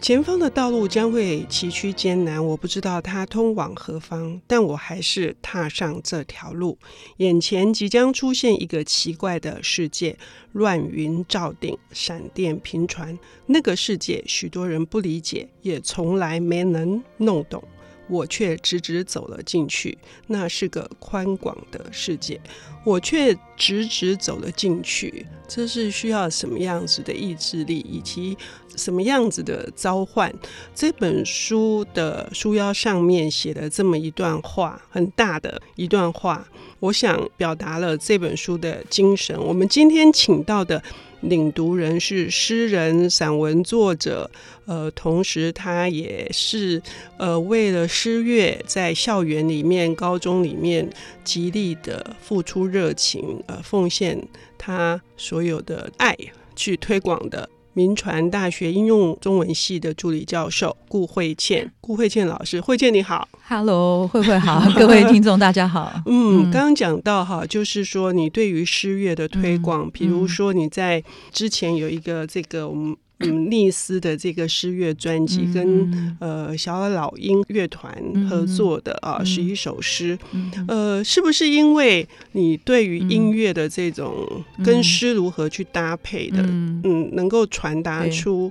前方的道路将会崎岖艰难，我不知道它通往何方，但我还是踏上这条路。眼前即将出现一个奇怪的世界，乱云罩顶，闪电频传。那个世界，许多人不理解，也从来没能弄懂。我却直直走了进去，那是个宽广的世界。我却直直走了进去，这是需要什么样子的意志力，以及什么样子的召唤？这本书的书腰上面写了这么一段话，很大的一段话，我想表达了这本书的精神。我们今天请到的。领读人是诗人、散文作者，呃，同时他也是呃，为了诗乐在校园里面、高中里面极力的付出热情，呃，奉献他所有的爱去推广的。铭传大学应用中文系的助理教授顾慧倩，顾慧倩老师，慧倩你好，Hello，慧慧好，各位听众大家好。嗯，刚刚讲到哈，就是说你对于诗乐的推广，嗯、比如说你在之前有一个这个我们。嗯，丽思的这个诗乐专辑跟、嗯、呃小老鹰乐团合作的、嗯、啊，十一首诗，嗯、呃，是不是因为你对于音乐的这种跟诗如何去搭配的，嗯，嗯能够传达出，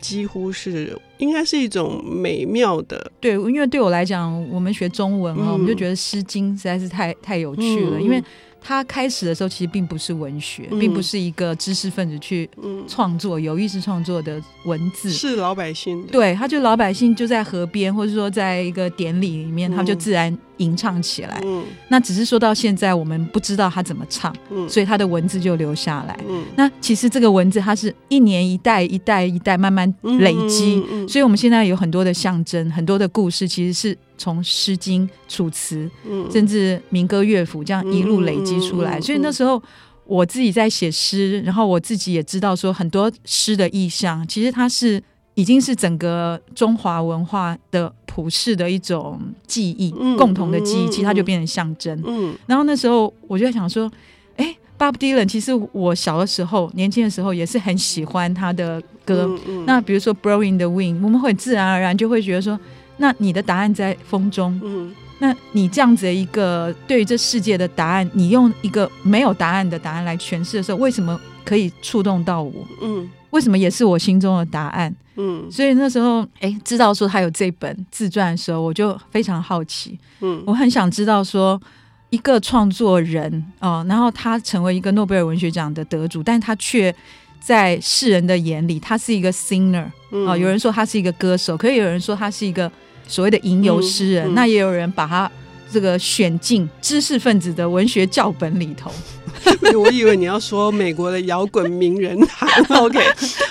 几乎是应该是一种美妙的，对，因为对我来讲，我们学中文啊，嗯、我们就觉得《诗经》实在是太太有趣了，嗯、因为。他开始的时候其实并不是文学，嗯、并不是一个知识分子去创作、嗯、有意识创作的文字，是老百姓。对，他就老百姓就在河边，或者说在一个典礼里面，嗯、他就自然吟唱起来。嗯，那只是说到现在，我们不知道他怎么唱，嗯、所以他的文字就留下来。嗯，那其实这个文字它是一年一代一代一代慢慢累积，所以我们现在有很多的象征，很多的故事，其实是。从《诗经》《楚辞》，甚至民歌乐府这样一路累积出来，所以那时候我自己在写诗，然后我自己也知道说，很多诗的意象，其实它是已经是整个中华文化的普世的一种记忆，共同的记忆，其实它就变成象征。然后那时候我就在想说，哎，Bob Dylan，其实我小的时候、年轻的时候也是很喜欢他的歌。那比如说《Blowing the Wind》，我们会自然而然就会觉得说。那你的答案在风中，嗯，那你这样子的一个对于这世界的答案，你用一个没有答案的答案来诠释的时候，为什么可以触动到我？嗯，为什么也是我心中的答案？嗯，所以那时候，哎、欸，知道说他有这本自传的时候，我就非常好奇，嗯，我很想知道说一个创作人哦，然后他成为一个诺贝尔文学奖的得主，但他却。在世人的眼里，他是一个 singer 啊、有人说他是一个歌手，可以有人说他是一个所谓的吟游诗人，那也有人把他这个选进知识分子的文学教本里头。我以为你要说美国的摇滚名人堂。OK，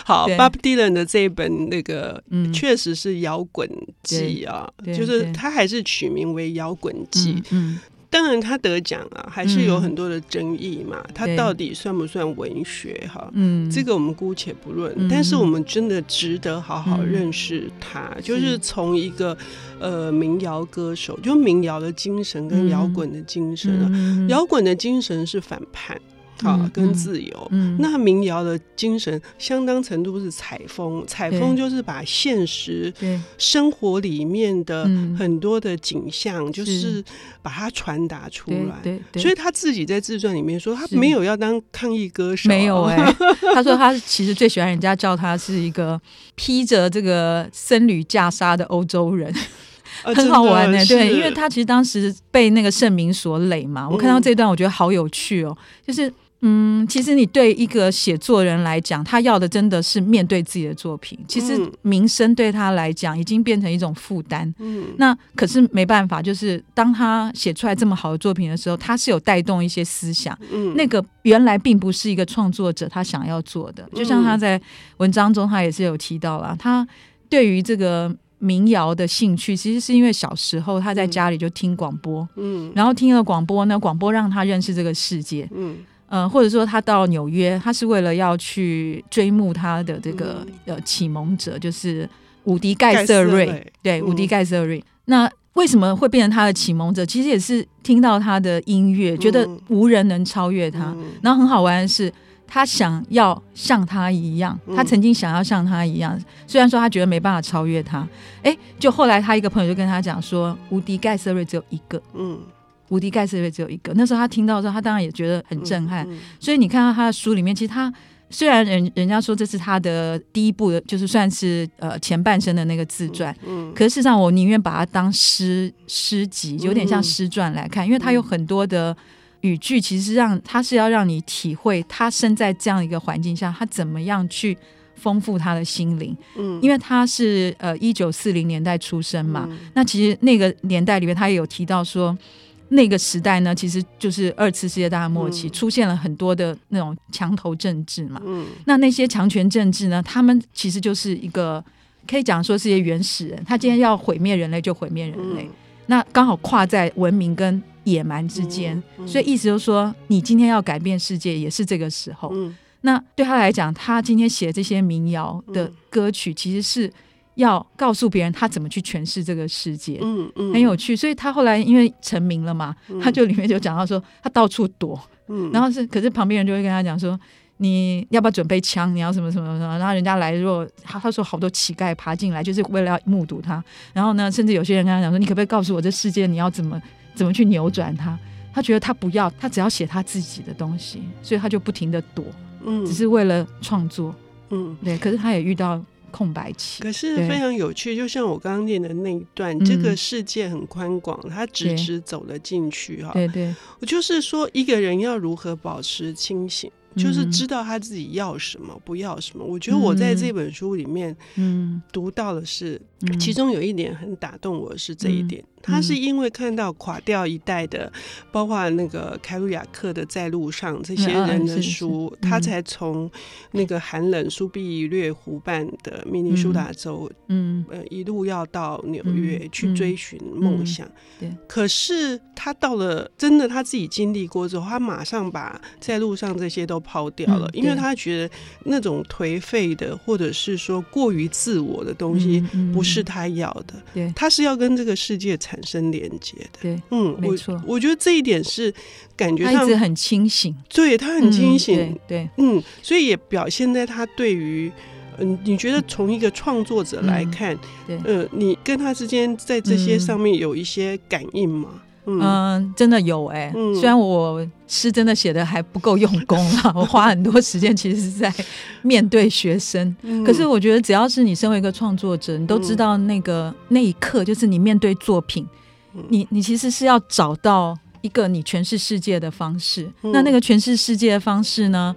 好对，Bob Dylan 的这一本那个，嗯，确实是摇滚记啊，就是他还是取名为摇滚记。嗯。嗯当然，他得奖啊，还是有很多的争议嘛。他到底算不算文学？哈，嗯，这个我们姑且不论。但是我们真的值得好好认识他，就是从一个呃民谣歌手，就民谣的精神跟摇滚的精神啊，摇滚的精神是反叛。啊，跟自由，嗯嗯、那民谣的精神相当程度是采风，采风就是把现实生活里面的很多的景象，就是把它传达出来。对，所以他自己在自传里面说，他没有要当抗议歌手，没有哎、欸，他说他其实最喜欢人家叫他是一个披着这个僧侣袈裟的欧洲人，很好玩呢、欸。对，因为他其实当时被那个盛名所累嘛，我看到这段我觉得好有趣哦，就是。嗯，其实你对一个写作人来讲，他要的真的是面对自己的作品。其实名声对他来讲已经变成一种负担。嗯，那可是没办法，就是当他写出来这么好的作品的时候，他是有带动一些思想。嗯，那个原来并不是一个创作者他想要做的。就像他在文章中，他也是有提到了，他对于这个民谣的兴趣，其实是因为小时候他在家里就听广播。嗯，然后听了广播呢，广播让他认识这个世界。嗯。呃，或者说他到纽约，他是为了要去追慕他的这个、嗯、呃启蒙者，就是伍迪盖瑟瑞，对，伍、嗯、迪盖瑟瑞。那为什么会变成他的启蒙者？其实也是听到他的音乐，觉得无人能超越他。嗯、然后很好玩的是，他想要像他一样，他曾经想要像他一样。嗯、虽然说他觉得没办法超越他，哎，就后来他一个朋友就跟他讲说，伍迪盖瑟瑞只有一个。嗯。伍迪盖茨瑞只有一个。那时候他听到的时候，他当然也觉得很震撼。嗯嗯、所以你看到他的书里面，其实他虽然人人家说这是他的第一部的，就是算是呃前半生的那个自传，嗯，嗯可是事实上我宁愿把它当诗诗集，有点像诗传来看，因为他有很多的语句，其实让他是要让你体会他生在这样一个环境下，他怎么样去丰富他的心灵。嗯，因为他是呃一九四零年代出生嘛，嗯、那其实那个年代里面，他也有提到说。那个时代呢，其实就是二次世界大战末期，嗯、出现了很多的那种墙头政治嘛。嗯，那那些强权政治呢，他们其实就是一个可以讲说是一些原始人，他今天要毁灭人类就毁灭人类。嗯、那刚好跨在文明跟野蛮之间，所以意思就是说，你今天要改变世界，也是这个时候。嗯、那对他来讲，他今天写这些民谣的歌曲，其实是。要告诉别人他怎么去诠释这个世界，嗯嗯，很有趣。所以他后来因为成名了嘛，他就里面就讲到说他到处躲，嗯，然后是可是旁边人就会跟他讲说，你要不要准备枪？你要什么什么什么？然后人家来，如果他他说好多乞丐爬进来，就是为了要目睹他。然后呢，甚至有些人跟他讲说，你可不可以告诉我这世界你要怎么怎么去扭转它？他觉得他不要，他只要写他自己的东西，所以他就不停的躲，嗯，只是为了创作，嗯，对。可是他也遇到。空白期，可是非常有趣。就像我刚刚念的那一段，嗯、这个世界很宽广，他直直走了进去哈。对对，我就是说，一个人要如何保持清醒？就是知道他自己要什么，不要什么。我觉得我在这本书里面，嗯，读到的是，其中有一点很打动我，是这一点。他是因为看到垮掉一代的，包括那个凯鲁亚克的《在路上》这些人的书，他才从那个寒冷苏必略湖畔的明尼苏达州，嗯，呃，一路要到纽约去追寻梦想。对。可是他到了真的他自己经历过之后，他马上把在路上这些都抛掉了，因为他觉得那种颓废的，或者是说过于自我的东西，不是他要的。对。他是要跟这个世界产生连接的，对，嗯，没错，我觉得这一点是感觉他一直很清醒，对，他很清醒，对，嗯，所以也表现在他对于，嗯，你觉得从一个创作者来看，对，呃，你跟他之间在这些上面有一些感应吗？嗯，真的有哎，虽然我诗真的写的还不够用功了，我花很多时间其实是在面对学生。可是我觉得，只要是你身为一个创作者，你都知道那个那一刻，就是你面对作品，你你其实是要找到一个你诠释世界的方式。那那个诠释世界的方式呢，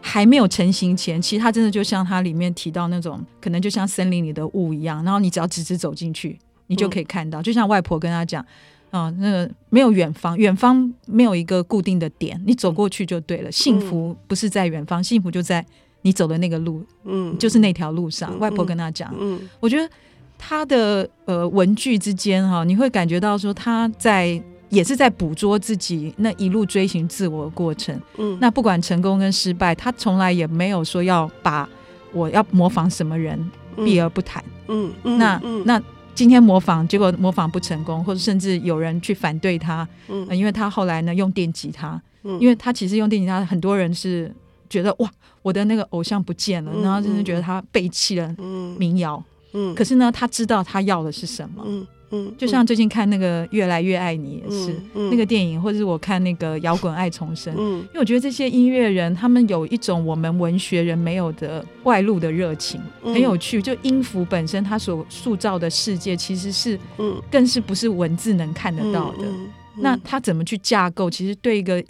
还没有成型前，其实它真的就像它里面提到那种，可能就像森林里的雾一样，然后你只要直直走进去，你就可以看到。就像外婆跟他讲。啊、哦，那个没有远方，远方没有一个固定的点，你走过去就对了。幸福不是在远方，幸福就在你走的那个路，嗯，就是那条路上。外婆跟他讲，嗯，我觉得他的呃文句之间哈，你会感觉到说他在也是在捕捉自己那一路追寻自我的过程。嗯，那不管成功跟失败，他从来也没有说要把我要模仿什么人避而不谈。嗯嗯，那那。今天模仿，结果模仿不成功，或者甚至有人去反对他，嗯、呃，因为他后来呢用电吉他，嗯，因为他其实用电吉他，很多人是觉得哇，我的那个偶像不见了，嗯、然后真的觉得他背弃了民谣，嗯，可是呢，他知道他要的是什么，嗯。嗯，就像最近看那个《越来越爱你》也是、那个电影，或者是我看那个《摇滚爱重生》，嗯，因为我觉得这些音乐人他们有一种我们文学人没有的外露的热情，嗯、很有趣。就音符本身，它所塑造的世界其实是，嗯，更是不是文字能看得到的。那他怎么去架构？其实对一个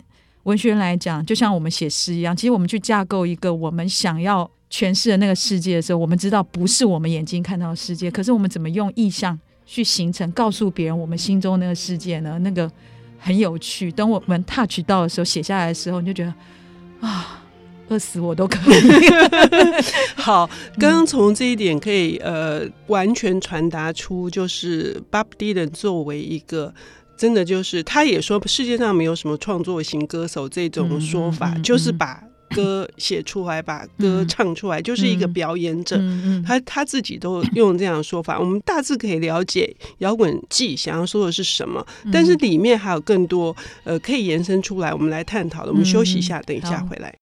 文学人来讲，就像我们写诗一样，其实我们去架构一个我们想要诠释的那个世界的时候，我们知道不是我们眼睛看到的世界，可是我们怎么用意象？去形成，告诉别人我们心中那个世界呢？那个很有趣。等我们 touch 到的时候，写下来的时候，你就觉得啊，饿死我都可以。好，刚刚从这一点可以呃完全传达出，就是 Bob Dylan 作为一个真的就是，他也说世界上没有什么创作型歌手这种说法，嗯嗯嗯、就是把歌写出来，把歌唱出来，嗯、就是一个表演者。他他自己都用这样的说法，我们大致可以了解摇滚季想要说的是什么，但是里面还有更多呃可以延伸出来，我们来探讨的。我们休息一下，等一下回来。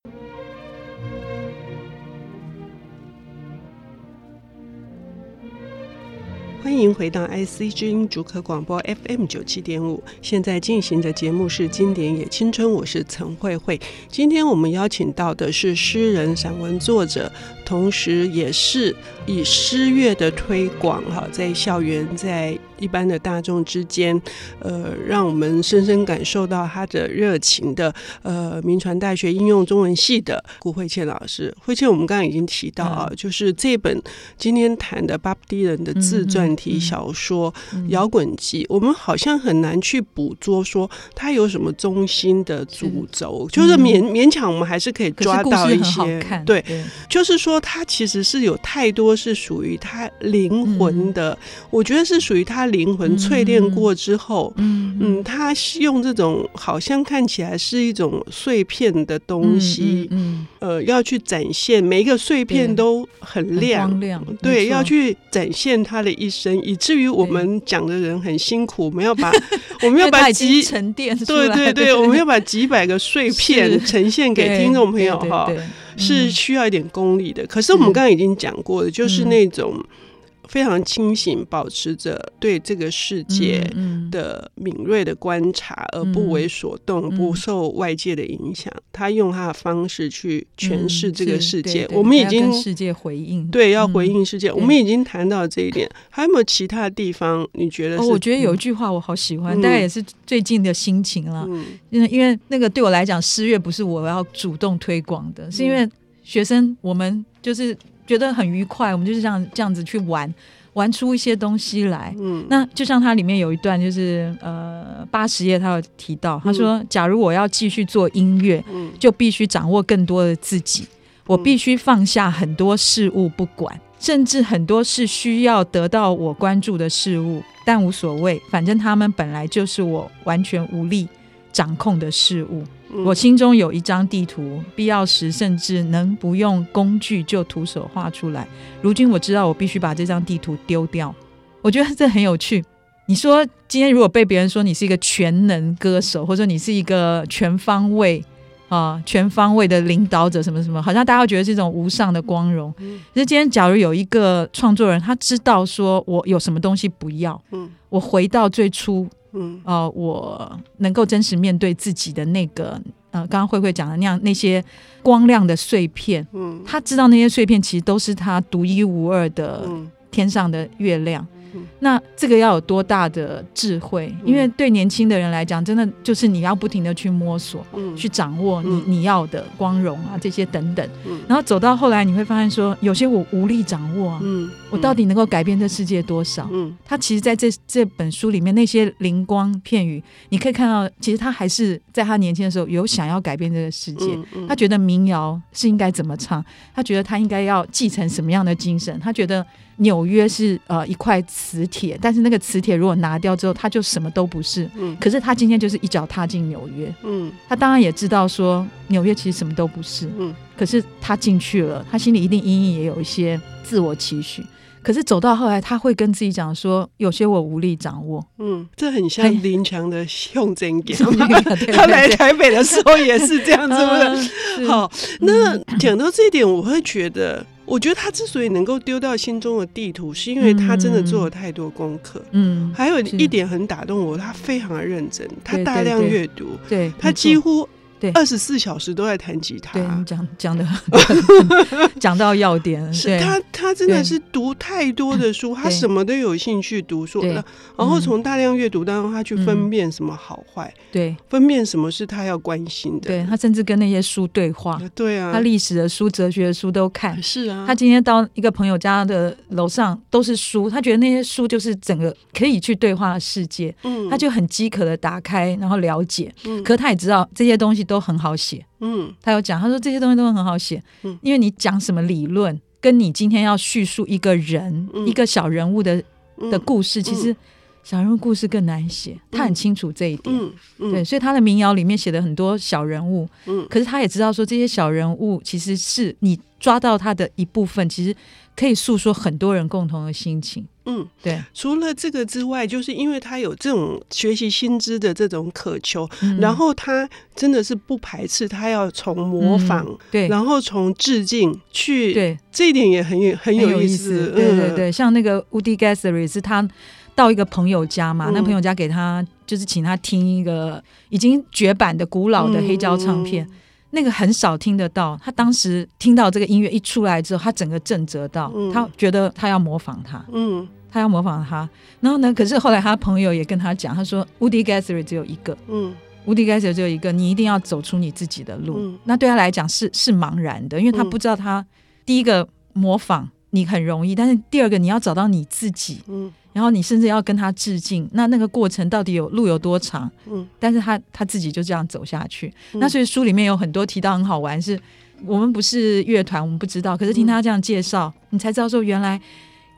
欢迎回到 IC 之音主客广播 FM 九七点五，现在进行的节目是《经典也青春》，我是陈慧慧。今天我们邀请到的是诗人、散文作者，同时也是以诗乐的推广，哈，在校园在。一般的大众之间，呃，让我们深深感受到他的热情的，呃，铭传大学应用中文系的顾慧倩老师。慧倩，我们刚刚已经提到啊，嗯、就是这本今天谈的 Bob Dylan 的自传体小说《摇滚记》，我们好像很难去捕捉说他有什么中心的主轴，是就是勉勉强我们还是可以抓到一些，对，对。就是说他其实是有太多是属于他灵魂的，嗯、我觉得是属于他。灵魂淬炼过之后，嗯嗯，他是用这种好像看起来是一种碎片的东西，嗯，呃，要去展现每一个碎片都很亮，亮，对，要去展现他的一生，以至于我们讲的人很辛苦，我们要把 我们要把几沉淀，对对对，我们要把几百个碎片呈现给听众朋友哈，是需要一点功力的。可是我们刚刚已经讲过的，就是那种。非常清醒，保持着对这个世界的敏锐的观察，而不为所动，不受外界的影响。他用他的方式去诠释这个世界。我们已经世界回应，对，要回应世界。我们已经谈到这一点，还有没有其他的地方？你觉得？我觉得有一句话我好喜欢，大概也是最近的心情了。因为因为那个对我来讲，诗乐不是我要主动推广的，是因为学生我们就是。觉得很愉快，我们就是这样这样子去玩，玩出一些东西来。嗯，那就像它里面有一段，就是呃八十页，他有提到，他说：“嗯、假如我要继续做音乐，嗯、就必须掌握更多的自己，我必须放下很多事物不管，甚至很多是需要得到我关注的事物，但无所谓，反正他们本来就是我完全无力掌控的事物。”我心中有一张地图，必要时甚至能不用工具就徒手画出来。如今我知道，我必须把这张地图丢掉。我觉得这很有趣。你说今天如果被别人说你是一个全能歌手，或者说你是一个全方位啊、全方位的领导者，什么什么，好像大家会觉得是一种无上的光荣。可是今天假如有一个创作人，他知道说我有什么东西不要，我回到最初。嗯，呃，我能够真实面对自己的那个，呃，刚刚慧慧讲的那样那些光亮的碎片，嗯，他知道那些碎片其实都是他独一无二的天上的月亮。那这个要有多大的智慧？因为对年轻的人来讲，真的就是你要不停的去摸索，嗯、去掌握你你要的光荣啊，这些等等。嗯、然后走到后来，你会发现说，有些我无力掌握啊。嗯、我到底能够改变这世界多少？嗯、他其实在这这本书里面那些灵光片语，你可以看到，其实他还是在他年轻的时候有想要改变这个世界。他觉得民谣是应该怎么唱？他觉得他应该要继承什么样的精神？他觉得。纽约是呃一块磁铁，但是那个磁铁如果拿掉之后，他就什么都不是。嗯，可是他今天就是一脚踏进纽约。嗯，他当然也知道说纽约其实什么都不是。嗯，可是他进去了，他心里一定隐隐也有一些自我期许。可是走到后来，他会跟自己讲说，有些我无力掌握。嗯，这很像林强的用真言。他来台北的时候也是这样子，是不是？好，那讲到这一点，我会觉得。我觉得他之所以能够丢掉心中的地图，是因为他真的做了太多功课。嗯，还有一点很打动我，他非常的认真，他大量阅读，对，他几乎。对，二十四小时都在弹吉他。对，讲讲的 讲到要点，是他他真的是读太多的书，他什么都有兴趣读书。然后从大量阅读当中，他去分辨什么好坏，对，分辨什么是他要关心的。对，他甚至跟那些书对话。对啊，他历史的书、哲学的书都看。是啊，他今天到一个朋友家的楼上都是书，他觉得那些书就是整个可以去对话的世界。嗯，他就很饥渴的打开，然后了解。嗯，可是他也知道这些东西都很好写，嗯，他有讲，他说这些东西都很好写，嗯，因为你讲什么理论，跟你今天要叙述一个人，嗯、一个小人物的的故事，嗯、其实小人物故事更难写，他很清楚这一点。嗯嗯、对，所以他的民谣里面写的很多小人物，嗯，可是他也知道说这些小人物其实是你抓到他的一部分，其实可以诉说很多人共同的心情。嗯，对。除了这个之外，就是因为他有这种学习新知的这种渴求，嗯、然后他真的是不排斥，他要从模仿，嗯、对，然后从致敬去，对，这一点也很有很有意思。对对对，嗯、像那个 Woody Guthrie 是他到一个朋友家嘛，嗯、那朋友家给他就是请他听一个已经绝版的古老的黑胶唱片。嗯那个很少听得到，他当时听到这个音乐一出来之后，他整个震折到，嗯、他觉得他要模仿他，嗯，他要模仿他。然后呢，可是后来他朋友也跟他讲，他说，Woody Guthrie 只有一个，嗯，Woody Guthrie 只有一个，你一定要走出你自己的路。嗯、那对他来讲是是茫然的，因为他不知道他第一个模仿你很容易，但是第二个你要找到你自己，嗯。然后你甚至要跟他致敬，那那个过程到底有路有多长？嗯，但是他他自己就这样走下去。嗯、那所以书里面有很多提到很好玩，是我们不是乐团，我们不知道，可是听他这样介绍，嗯、你才知道说原来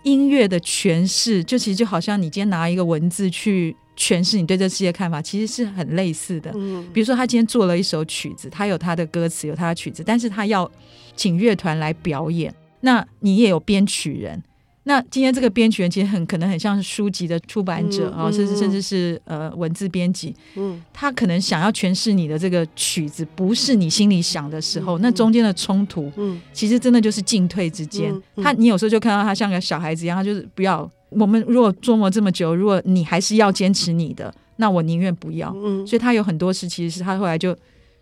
音乐的诠释，就其实就好像你今天拿一个文字去诠释你对这世界看法，其实是很类似的。嗯，比如说他今天做了一首曲子，他有他的歌词，有他的曲子，但是他要请乐团来表演，那你也有编曲人。那今天这个编曲人其实很可能很像是书籍的出版者啊，甚至甚至是呃文字编辑，嗯，他可能想要诠释你的这个曲子，不是你心里想的时候，那中间的冲突，嗯，其实真的就是进退之间。他你有时候就看到他像个小孩子一样，他就是不要。我们如果琢磨这么久，如果你还是要坚持你的，那我宁愿不要。嗯，所以他有很多事，其实是他后来就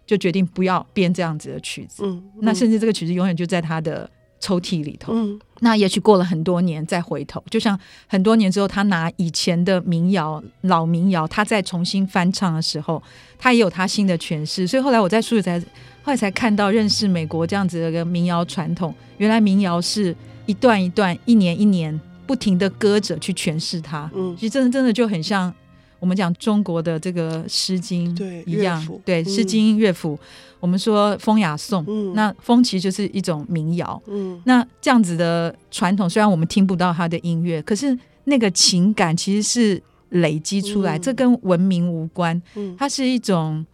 就决定不要编这样子的曲子。嗯，那甚至这个曲子永远就在他的抽屉里头。嗯。那也许过了很多年再回头，就像很多年之后，他拿以前的民谣、老民谣，他再重新翻唱的时候，他也有他新的诠释。所以后来我在书里才后来才看到认识美国这样子的一个民谣传统。原来民谣是一段一段、一年一年不停的歌者去诠释它。嗯，其实真的真的就很像。我们讲中国的这个《诗经》一样，对《诗经》乐府，我们说风雅颂，嗯、那风其实就是一种民谣。嗯、那这样子的传统，虽然我们听不到它的音乐，可是那个情感其实是累积出来，嗯、这跟文明无关，嗯、它是一种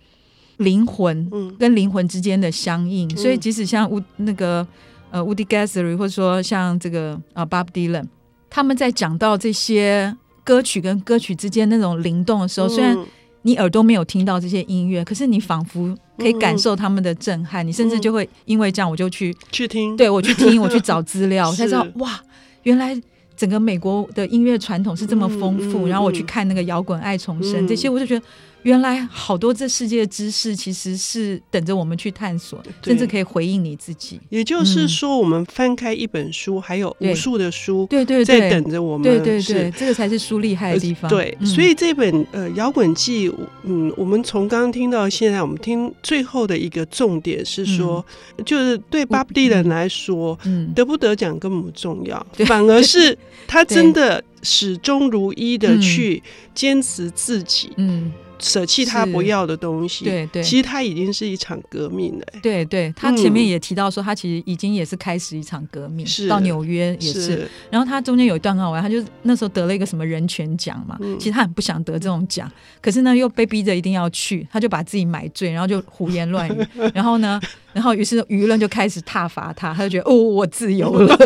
灵魂跟灵魂之间的相应。嗯、所以，即使像乌那个呃 Woody Guthrie，或者说像这个啊 Bob Dylan，他们在讲到这些。歌曲跟歌曲之间那种灵动的时候，虽然你耳朵没有听到这些音乐，可是你仿佛可以感受他们的震撼。你甚至就会因为这样，我就去去听，对，我去听，我去找资料，我 才知道哇，原来整个美国的音乐传统是这么丰富。然后我去看那个摇滚爱重生这些，我就觉得。原来好多这世界的知识其实是等着我们去探索，甚至可以回应你自己。也就是说，我们翻开一本书，还有无数的书，对对，在等着我们。对对对，这个才是书厉害的地方。对，所以这本呃《摇滚记》，嗯，我们从刚刚听到现在，我们听最后的一个重点是说，就是对 Bob Dylan 来说，得不得奖根本不重要，反而是 他真的始终如一的去坚持自己。嗯。舍弃他不要的东西，对对，其实他已经是一场革命了。对对，他前面也提到说，他其实已经也是开始一场革命。是到纽约也是，然后他中间有一段很好玩，他就那时候得了一个什么人权奖嘛，其实他很不想得这种奖，可是呢又被逼着一定要去，他就把自己买醉，然后就胡言乱语，然后呢，然后于是舆论就开始挞伐他，他就觉得哦，我自由了。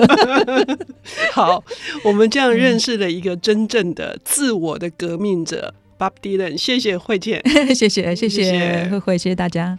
好，我们这样认识了一个真正的自我的革命者。Bob Dylan，谢谢慧姐，谢谢谢谢慧慧，谢谢大家。